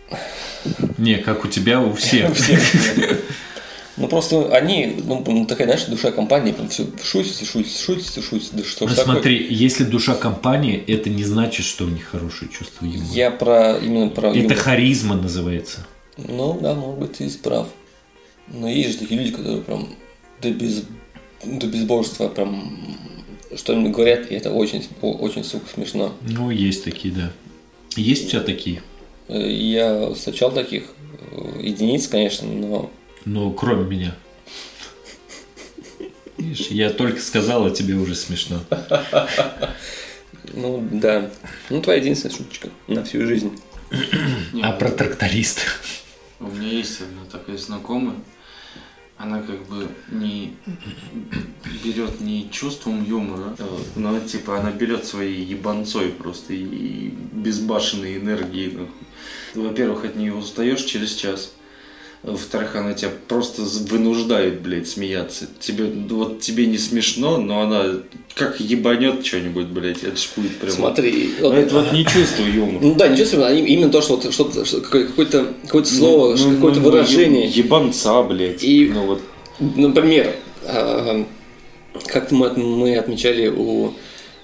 Не, как у тебя, у всех. Ну, просто они, ну, ну, такая, знаешь, душа компании, прям все шутите, шутите, шутите, шутите, да что Ну, смотри, если душа компании, это не значит, что у них хорошее чувство юмора. Я про, именно про Это юмор. харизма называется. Ну, да, может быть, ты прав. Но есть же такие люди, которые прям до, без, до безбожества прям что-нибудь говорят, и это очень, очень, сука, смешно. Ну, есть такие, да. Есть у тебя такие? Э, Я встречал таких э, единиц, конечно, но Ну, кроме меня. Видишь, я только сказал, а тебе уже смешно. Ну, да. Ну, твоя единственная шуточка на всю жизнь. А про тракториста? У меня есть одна такая знакомая. Она как бы не берет не чувством юмора, вот, но типа она берет своей ебанцой просто и безбашенной энергией. Во-первых, от нее устаешь через час. Во-вторых, она тебя просто вынуждает, блядь, смеяться. Тебе, вот тебе не смешно, но она как ебанет что-нибудь, блядь, это ж будет прям... Смотри, Ну, вот- Это вот не чувство юмора. ну да, не чувствую, а им- именно то, что вот что-то, что- какое- какое-то, какое-то слово, Ну, ну, какое-то ну, выражение. еб- Ебанца, блядь. И- Ну вот. Например, а, как мы, мы отмечали у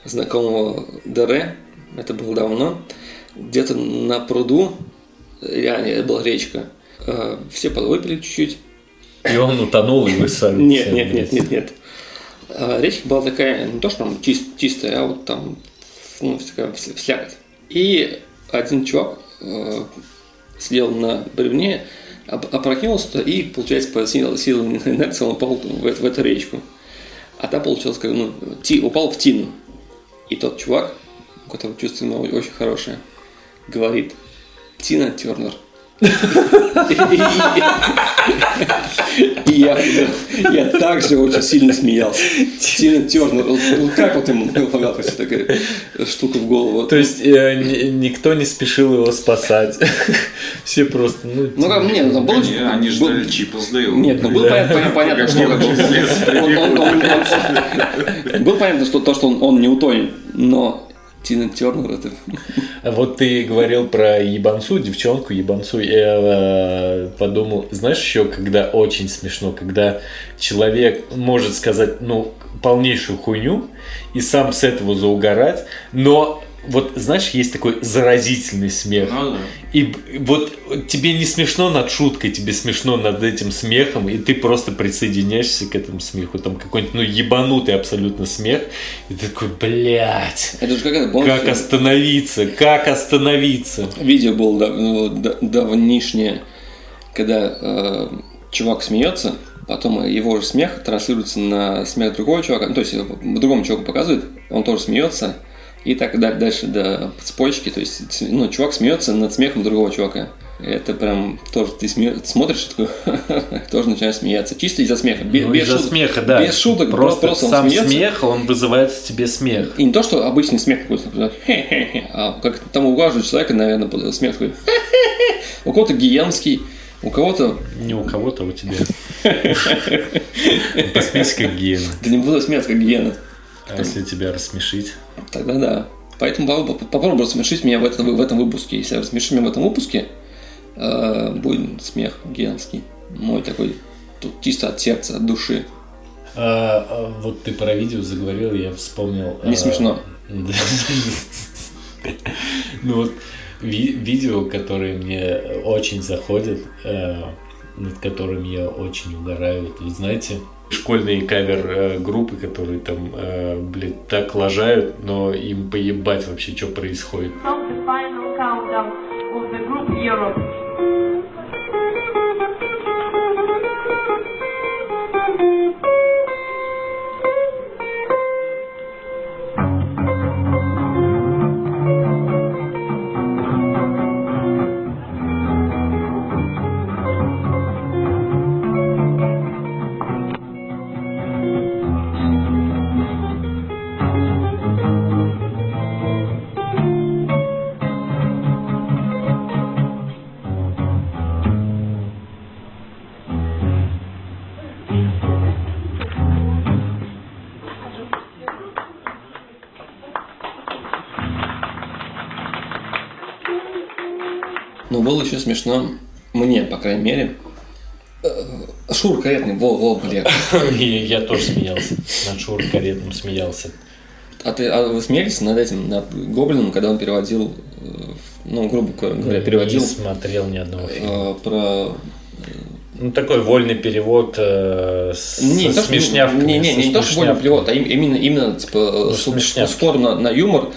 знакомого ДР, это было давно, где-то на пруду, реально, это была речка, все подвыпили чуть-чуть. И он утонул, и вы сами. Нет, нет, нет, нет, нет. А, Речка была такая, не то, что там чис- чистая, а вот там, ну, такая вс- слякоть. И один чувак э, сидел на бревне, опрокинулся и, получается, по силе инерции он упал в, эту- в эту речку. А там получилось, как, ну, ти, упал в тину. И тот чувак, у которого чувство очень хорошее, говорит, Тина Тернер, И я, я также очень сильно смеялся. Тернер, вот, ну как вот ему полагалась такая штука в голову? То есть э, ни- никто не спешил его спасать. Все просто, ну, Ну как, нет, ну там было... Они, они был- ждали Чипа с Дейлом. Нет, ну было понятно, понятно, что он- он- он- он- Было понятно, что то, что он, он не утонет, но Тина Тернер это... Вот ты говорил про ебанцу, девчонку ебанцу. Я э, подумал, знаешь еще, когда очень смешно, когда человек может сказать, ну, полнейшую хуйню и сам с этого заугарать, но вот, знаешь, есть такой заразительный смех. Ну да. И вот тебе не смешно над шуткой, тебе смешно над этим смехом, и ты просто присоединяешься к этому смеху. Там какой-нибудь, ну, ебанутый абсолютно смех. И ты такой, блядь, Это же как это, помнишь, как остановиться? Как остановиться? видео было дав- ну, да- давнишнее, когда э, чувак смеется, потом его же смех транслируется на смех другого чувака, ну, то есть э, другому чуваку показывает, он тоже смеется, и так да- дальше до цепочки, то есть ну, чувак смеется над смехом другого чувака. Это прям тоже ты сме- смотришь и такой, тоже начинаешь смеяться. Чисто из-за смеха. Ну, без из-за шуток. смеха, да. Без шуток, Просто, просто, он сам смеется. смех, он вызывает в тебе смех. И не то, что обычный смех какой-то, а как там у каждого человека, наверное, смех такой, у кого-то гиенский, у кого-то, Не у кого-то, а у тебя. Посмейся как гиена. да не буду смеяться, как гиена. А если тебя рассмешить? Тогда да. Поэтому попробуй, рассмешить меня в этом, в этом выпуске. Если рассмешишь меня в этом выпуске, э, будет смех гиенский. Мой такой, тут чисто от сердца, от души. А, а, вот ты про видео заговорил, я вспомнил. Не а, смешно. Ну вот ви- видео, которые мне очень заходят, э, над которыми я очень угораю. Вы знаете, школьные кавер-группы, которые там, э, блядь, так лажают, но им поебать вообще, что происходит. From the final countdown of the group Europe. Смешно, мне, по крайней мере, э, Шур каретный, во, во, бля. И я тоже смеялся. Над Шур каретным смеялся. А, ты, а вы смеялись над этим, над Гоблином, когда он переводил, э, ну, грубо говоря, переводил Не смотрел ни одного фильма. э, про Ну, такой вольный перевод э, с Не, не, смешнявками, не, не, со не то, что смешнявками. перевод, а им- именно, именно типа, Ну, спор на, на юмор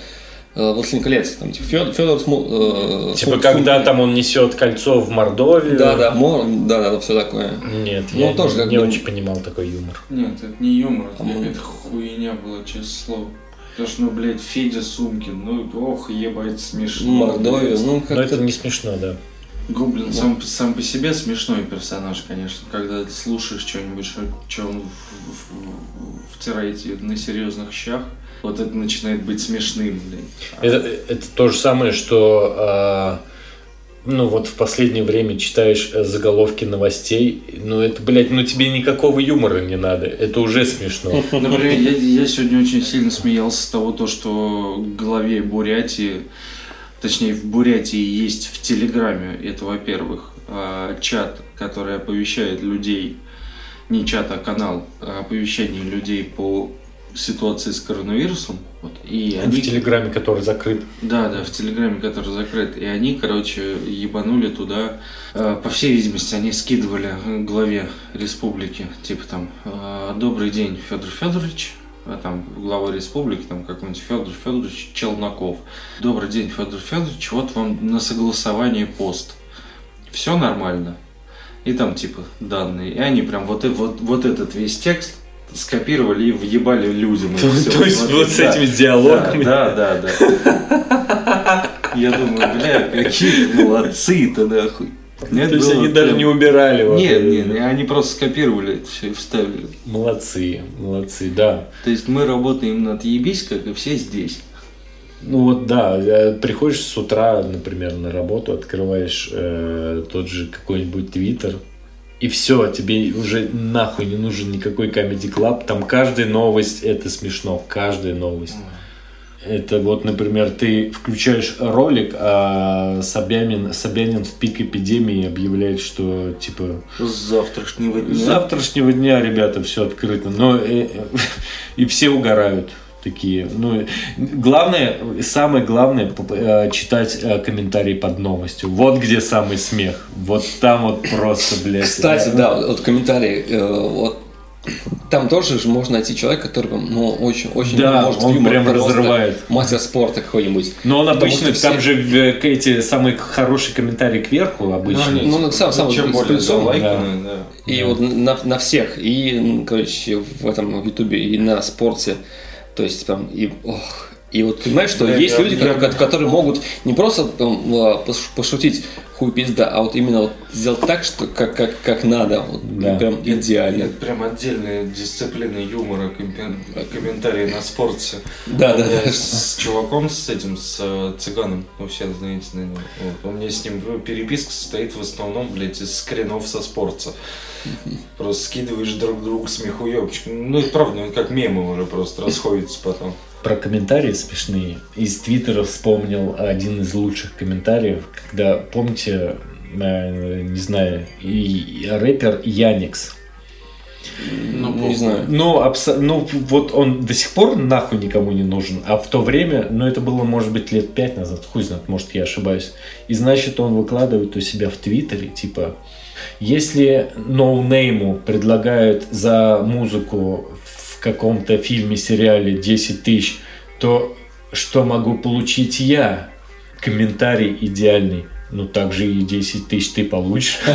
«Властелин колец». Там, типа, Федор, Федор э, Типа, Сму- когда Сму- там он несет кольцо в Мордовию. Да, да, Мор, да, да, да, все такое. Нет, Ну, я тоже не, как не бы- очень понимал такой юмор. Нет, это не юмор, это По-моему. какая-то хуйня была, честное слово. Потому что, ну, блядь, Федя Сумкин, ну, ох, ебать, смешно. Мордовия, ну, Но как-то... это не смешно, да. Гоблин сам, сам по себе смешной персонаж, конечно. Когда ты слушаешь что-нибудь, что, что он в- в- в- втирает тебе на серьезных щах, вот это начинает быть смешным. А Это, это то же самое, что а, ну вот в последнее время читаешь э, заголовки новостей, ну это, блядь, ну тебе никакого юмора не надо, это уже смешно. Например, я, я сегодня очень сильно смеялся с того, то, что в главе Бурятии, точнее в Бурятии есть в Телеграме, это во-первых, а, чат, который оповещает людей, не чат, а канал а, оповещения людей по ситуации с коронавирусом. Вот, и В они, Телеграме, который закрыт. да, да, в Телеграме, который закрыт. И они, короче, ебанули туда. Э, По всей видимости, они скидывали главе республики, типа там, э, добрый день, Федор Федорович, там глава республики, там какой-нибудь Федор Федорович Челноков. Добрый день, Федор Федорович, вот вам на согласование пост. Все нормально. И там типа данные. И они прям вот, э- вот, вот этот весь текст скопировали и въебали людям. То- всё. то есть вот с да. этими диалогами. Да, да, да. да. Я думаю, бля, какие молодцы-то нахуй. Нет, То есть они даже прям- не убирали. вот Нет, это. нет, они просто скопировали это все и вставили. Молодцы, молодцы, да. То есть мы работаем над ебись, как и все здесь. Ну вот да, э, приходишь с утра, например, на работу, открываешь э, тот же какой-нибудь твиттер, и все, тебе уже нахуй не нужен никакой Comedy Club, там каждая новость это смешно, каждая новость. Это вот, например, ты включаешь ролик, а Собянин, Собянин в пик эпидемии объявляет, что типа С завтрашнего с дня. завтрашнего дня, ребята, все открыто. Но э, э, и все угорают такие. Ну, главное, самое главное э, читать э, комментарии под новостью. Вот где самый смех. Вот там вот просто, блядь. Кстати, да, вот комментарии, вот там тоже же можно найти человека, который, ну, очень, очень Да, может он юмор прям разрывает. Мастер спорта какой-нибудь. Но он обычно, там все- же эти самые хорошие комментарии кверху обычно. Ну, ну, сам- сам чем с более плюсом, залайканы, да. И вот на, на всех, и, м, короче, в этом в Ютубе, и на спорте. То есть, там, и, ох, и вот понимаешь, что Да, есть я- люди, я- ко- ко- которые могут не просто там, пош- пошутить хуй пизда, а вот именно вот сделать так, что как, как, как надо. Вот, Да. Прям идеально. Это прям отдельная дисциплина юмора, комментарии на спорте. Да, да, да. С чуваком, с этим, с э, цыганом, ну все знаете, наверное. Вот. У меня с ним переписка состоит в основном, блядь, из скринов со спорта. Просто скидываешь друг другу смехуёбчик. Ну, это правда, ну, как мемы уже просто расходятся потом. Про комментарии смешные. Из Твиттера вспомнил один из лучших комментариев, когда, помните, э, не знаю, и, рэпер Яникс. Ну, не знаю. Ну, абсо- ну, вот он до сих пор нахуй никому не нужен, а в то время, ну, это было, может быть, лет пять назад, хуй знает, может, я ошибаюсь. И, значит, он выкладывает у себя в Твиттере, типа, если ноунейму предлагают за музыку каком-то фильме, сериале 10 тысяч, то что могу получить я? Комментарий идеальный. Ну, так же и 10 тысяч ты получишь.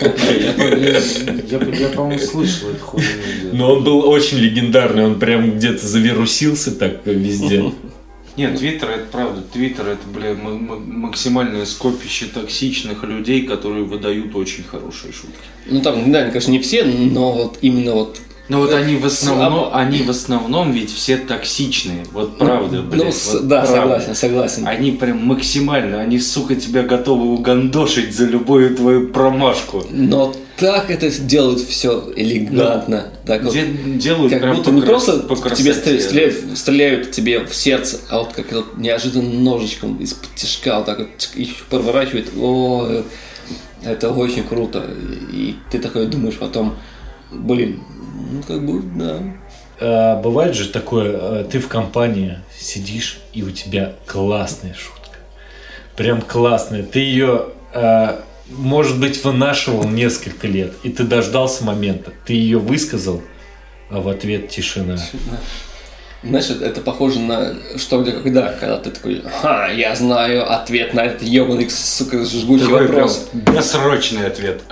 Я, по-моему, слышал эту хуйню. Но он был очень легендарный, он прям где-то завирусился так везде. Нет, Твиттер это правда. Твиттер это, бля, максимальное скопище токсичных людей, которые выдают очень хорошие шутки. Ну там, да, конечно, не все, но вот именно вот Но вот они в основном, Слабо. они в основном ведь все токсичные. Вот правда, Ну, блядь. с- вот да, правда. согласен, согласен. Они прям максимально, они, сука, тебя готовы угандошить за любую твою промашку. Но так это делают все элегантно. так вот. Де- делают Как прям будто по не крас- просто по в тебе красоте. стреляют, стреляют тебе в сердце, а вот как вот неожиданно ножичком из-под тяжка вот так вот чик, и проворачивает. О, э, это очень круто. И ты такой думаешь потом, блин, ну как бы, да. А, бывает же такое, а, ты в компании сидишь, и у тебя классная шутка. Прям классная. Ты ее, а, может быть, вынашивал несколько лет, и ты дождался момента. Ты ее высказал, а в ответ тишина. Знаешь, это, это похоже на что где когда, когда ты такой, ха, я знаю ответ на этот ебаный, сука, жгучий Такой прям вопрос. бессрочный ответ.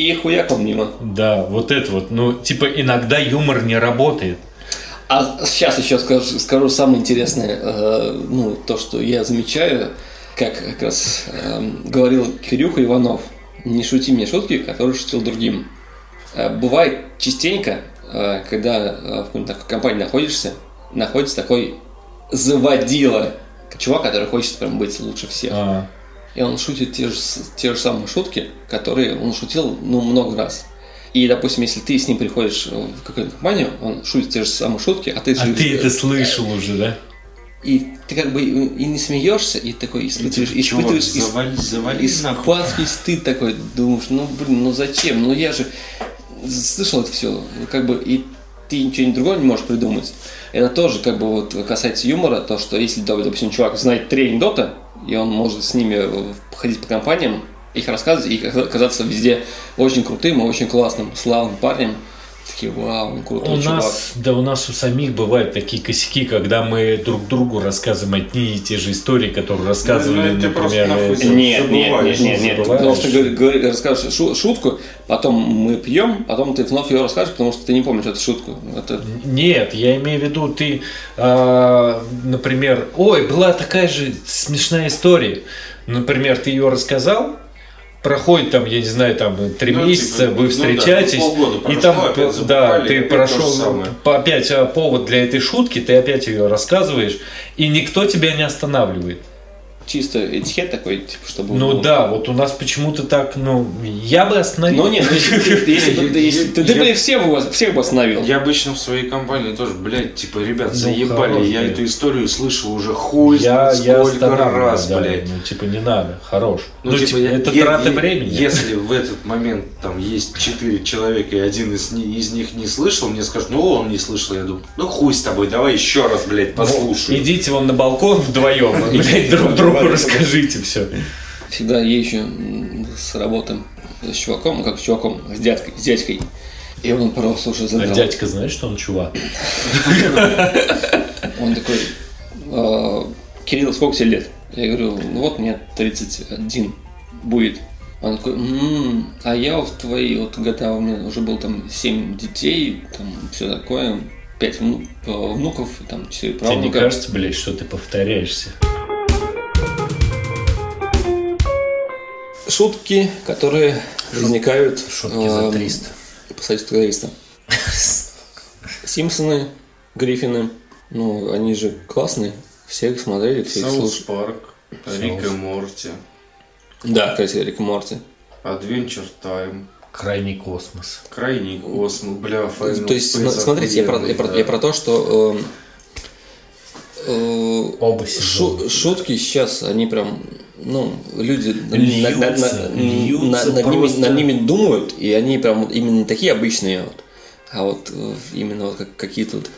И хуяк он мимо. Да, вот это вот. Ну, типа, иногда юмор не работает. А сейчас еще скажу, скажу самое интересное, э, ну, то, что я замечаю, как как раз э, говорил Кирюха Иванов, не шути мне шутки, которые шутил другим. Э, бывает частенько, э, когда э, в такой компании находишься, находится такой заводила, чувак, который хочет прям быть лучше всех. А, И он шутит те же, те же самые шутки, которые он шутил, ну, много раз. И, допустим, если ты с ним приходишь в какую-то компанию, он шутит те же самые шутки, а ты а же- ты это слышал уже, да? И ты как бы и не смеешься, и такой испытываешь, Чувак, испытываешь ис- завали, завали нахуй. испанский стыд такой, думаешь, ну, блин, ну зачем? Ну, я же слышал это все, как бы, и ты ничего другого не можешь придумать. Это тоже, как бы, вот касается юмора, то, что если, допустим, чувак знает три анекдота, и он может с ними э, ходить по компаниям, их рассказывать и казаться везде очень крутым и очень классным, славным парнем. Такие, вау, он крутой У чувак. нас, да у нас у самих бывают такие косяки, когда мы друг другу рассказываем одни и те же истории, которые рассказывали, Ну, это просто например, нахуй Нет, нет, нет, нет, нет. Потому что говори- говори- расскажешь шу- шутку, потом мы пьем, потом ты вновь ее расскажешь, потому что ты не помнишь эту шутку. Это Нет, я имею в виду, ты, а, например, ой, была такая же смешная история. Например, ты ее рассказал, проходит там, я не знаю, там три Ну, месяца, типа, вы ну да, встречаетесь, полгода и прошло, там, опять да, ты прошел опять а, повод для этой шутки, ты опять ее рассказываешь, и никто тебя не останавливает. Чисто этикет такой, типа, чтобы... Ну было. да, вот у нас почему-то так, ну, я бы остановил. Ну нет, ну, если, ты- бы всех, бы- всех бы остановил. Я обычно в своей компании тоже, блядь, типа, ребят, Ну, заебали, я эту историю слышал уже хуй сколько раз, блядь. Ну, типа, не надо, хорош. Ну, типа, типа, я- это я- времени. Если в этот момент там есть четыре человека, и один из, ни- из них не слышал, мне скажут, ну он не слышал, я думаю, ну хуй с тобой, давай еще раз, блядь, послушаю. Идите вон на балкон вдвоем, блядь, друг другу расскажите все. Всегда езжу с работы с чуваком, как с чуваком, с дядькой, с дядькой. И он просто уже А задрал. дядька знает, что он чувак? Он такой, «А, Кирилл, сколько тебе лет? Я говорю, ну вот мне 31 будет. Он такой, «М, а я вот твои вот года, у меня уже было там 7 детей, там все такое, 5 внуков, там 4 Тебе не кажется, блядь, что ты повторяешься? Шутки, которые возникают Шутки за эм, 300. по совету террориста. Симпсоны, Гриффины, ну, они же классные. Все их смотрели, все их South слушали. Парк, Рик и Морти, Да, кстати, Рик и Морти. Adventure Time, Крайний космос. Крайний космос, бля, Final То есть, Space смотрите, я про, я, про, я про то, что э, Оба шу- сезона. шутки сейчас, они прям, ну, люди Льются, над, над- льются над- над ними, над ними думают, и они прям именно не такие обычные, вот, а вот э, именно вот как, какие-то вот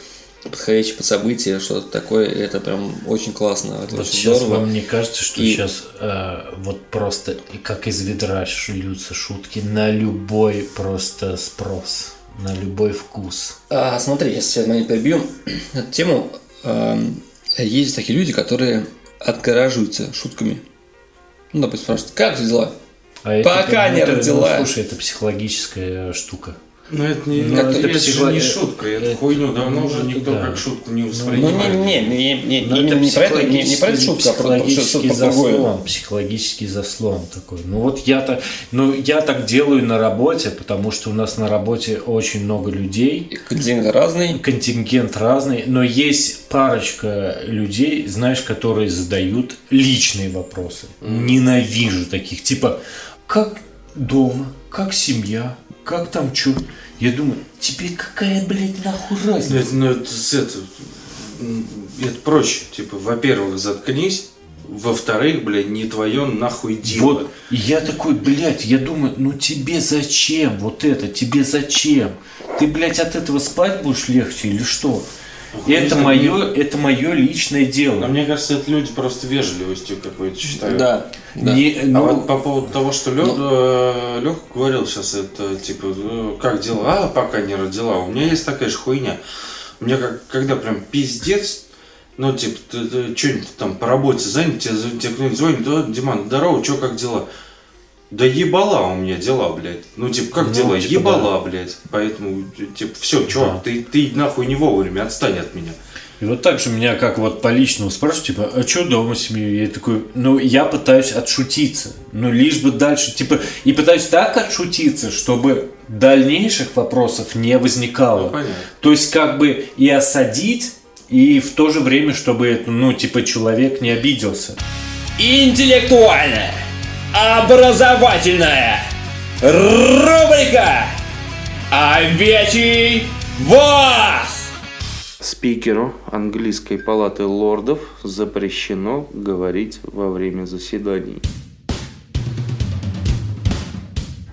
подходящие под события, что-то такое, это прям очень классно, это Вот очень сейчас здорово. вам не кажется, что И- сейчас э, вот просто как из ведра шулются шутки на любой просто спрос, на любой вкус. А, смотри, если сейчас момент перебью эту тему. эм, есть такие люди, которые отгораживаются шутками. Ну, допустим, спрашивают, как дела? А это- Пока ну, не это, ну, родила. слушай, это психологическая штука. Ну это не, Ну, это, это психо- же не шутка, это, это- хуйню давно ну, уже никто да. как шутку не Ну, воспринимает. не, не, не, не, Ну, именно это не про это, не, не про эту психологический- шутку, а про, про, что-то другое. психологический заслон такой. Ну вот я-то, ну я так делаю на работе, потому что у нас на работе очень много людей, Континент разный. контингент разный, но есть парочка людей, знаешь, которые задают личные вопросы. Ненавижу таких, типа, как дома, как семья, как там что. Я думаю, тебе какая, блядь, нахуй разница? это, ну, это, это, это проще. Типа, во-первых, заткнись. Во-вторых, блядь, не твое нахуй дело. Вот, и я такой, блядь, я думаю, ну тебе зачем вот это, тебе зачем? Ты, блядь, от этого спать будешь легче или что? Это мое, это мое личное Но дело. мне кажется, это люди просто вежливостью какой-то считают. Да, да. Не- А ну, вот по поводу того, что Леха говорил сейчас, это типа, э, как дела? А, пока не родила. У меня есть такая же хуйня. У меня как, когда прям пиздец, ну, типа, ты, что-нибудь там по работе занят, тебе, тебе кто-нибудь звонит, «О, Диман, здорово, что, как дела? Да ебала у меня дела, блядь. Ну, типа, как Ну, дела? типа, ебала, блядь. Поэтому, типа, все, чувак, ты, ты нахуй не вовремя, отстань от меня. И вот так же меня как вот по личному спрашивают, типа, а что дома с семьей? Я такой, ну, я пытаюсь отшутиться. Ну, лишь бы дальше, типа, и пытаюсь так отшутиться, чтобы дальнейших вопросов не возникало. Ну, понятно. То есть, как бы и осадить, и в то же время, чтобы, ну, типа, человек не обиделся. Интеллектуальная, образовательная рубрика «Овечий вас». Спикеру английской палаты лордов запрещено говорить во время заседаний.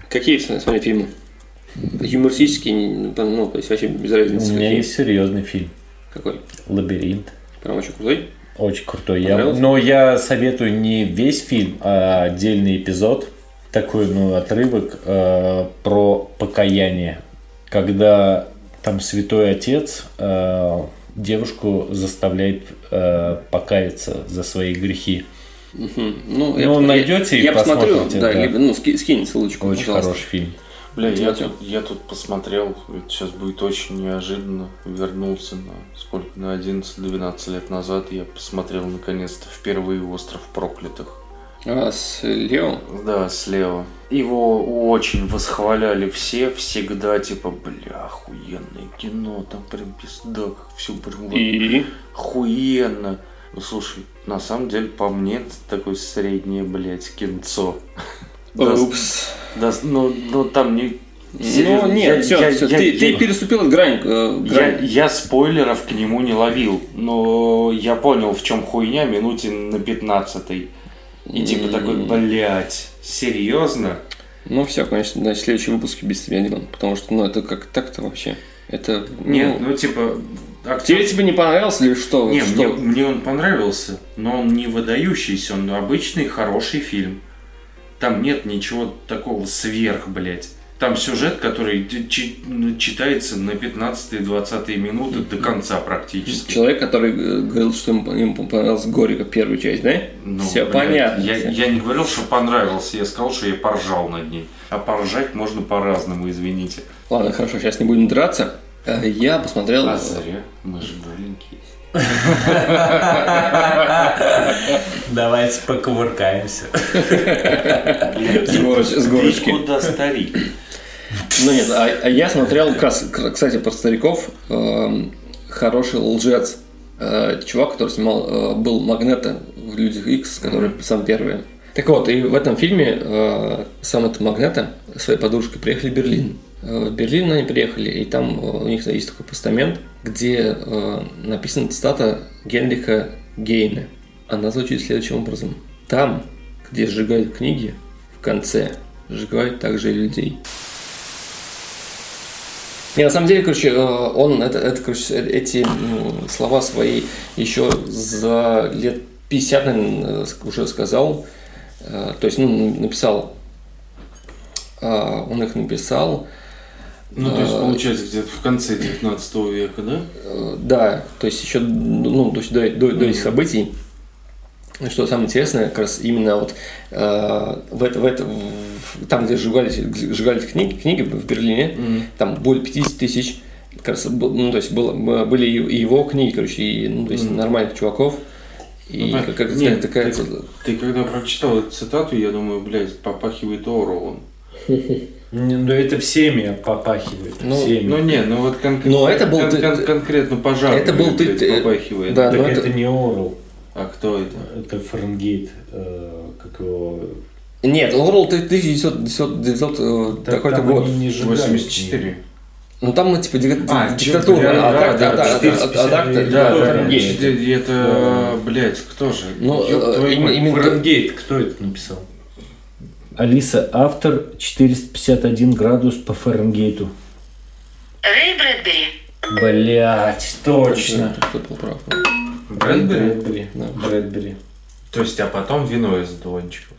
Какие смотри фильмы? Юмористические, ну, то есть вообще без разницы. У меня какие. есть серьезный фильм. Какой? Лабиринт. Прям очень крутой. Очень крутой. Я, но я советую не весь фильм, а отдельный эпизод, такой ну, отрывок э, про покаяние. Когда там святой отец э, девушку заставляет э, покаяться за свои грехи. Мгм. Ну, Ну, найдете и я, я посмотрю, да, да. либо, ну, ски- скинь ссылочку, Очень пожалуйста. хороший фильм. Бля, я тут, я тут посмотрел, это сейчас будет очень неожиданно, вернулся на сколько, на 11-12 лет назад, я посмотрел наконец-то впервые «Остров проклятых». А с Лео? Да, слева. Его очень восхваляли все, всегда, типа, бля, охуенное кино, там прям пизда, как все прям вот И? охуенно. Ну, слушай, на самом деле, по мне, это такое среднее, блядь, кинцо. Упс. Да, ну, ну, там не... Ну серьезно, нет, я- все, я- все, я- ты, я- ты переступил грань. э, Я, грань. я спойлеров к нему не ловил, но я понял, в чем хуйня минуте на 15 И типа такой, блядь, серьезно? Ну все, конечно, на следующем выпуске без тебя делаем. Потому что, ну, это как так-то вообще. Это. ну, Нет, ну типа... актер- Тебе тебе не понравилось или что? Не, что? мне, мне он понравился, но он не выдающийся, он обычный хороший фильм. Там нет ничего такого сверх, блядь. Там сюжет, который ну, читается на 15-20 минуты до конца практически. Человек, который э, говорил, что ему, понравилась Горько первая часть, да? Ну, все блядь, понятно. Я, я не говорил, что понравился, я сказал, что я поржал над ней. А поржать можно по-разному, извините. Ладно, хорошо, сейчас не будем драться. Э, Я посмотрел. А зря, мы же маленькие. Давайте покувыркаемся. С, гороч- с горочки. Куда старик? Ну нет, а, а я смотрел, кстати, про стариков. эм, хороший лжец. Э, чувак, который снимал, э, был Магнета в Людях Икс, который сам первый. Так вот, и в этом фильме э, сам этот Магнета своей подружкой приехали в Берлин. Э, В Берлин они приехали, и там э, у них есть такой постамент, где э, написана цитата Генриха Гейне. Она звучит следующим образом. Там, где сжигают книги, в конце сжигают также и людей. Не, на самом деле, короче, э, он это, это, короче, эти м, слова свои еще за лет 50, наверное, уже сказал. То есть, ну, написал. Он их написал. Ну, то есть, А, получается, где-то в конце 19 века, да? Да, то есть еще ну, то есть до, до, до этих событий. Что самое интересное, как раз именно вот э, в это, в это, в- там, где сжигались, сжигались книги, книги в Берлине, там более 50 тысяч, как раз, ну, то есть было, были и его книги, короче, и, ну, то есть нормальных чуваков. И Ну, как, как нет, такая... ты, ты когда прочитал эту цитату, я думаю, блядь, попахивает Оруэллом. Ну это всеми попахивает. Ну, всеми. Ну не, ну вот кон- Но это был кон- ты- кон- конкретно пожар. это был ты- ты- попахивает. да. так ну, это, это- не Орел, А кто это? это Фаренгейт, э, как его... Нет, Орл 1900, 900, э, такой-то год. они не сжигают 84. Ну там ну, типа А, диктатура, да, а да, так, да, а так, а- 459, а так, да, да, да, Фаренгейт. Это, блядь, кто же? Ну, э, именно- Фаренгейт, кто это написал? Алиса, автор 451 градус по Фаренгейту. Рэй Брэдбери. Блять, точно. Кто был прав? Брэдбери? Брэдбери. Да. Брэдбери. То есть, а потом вино из дончиков.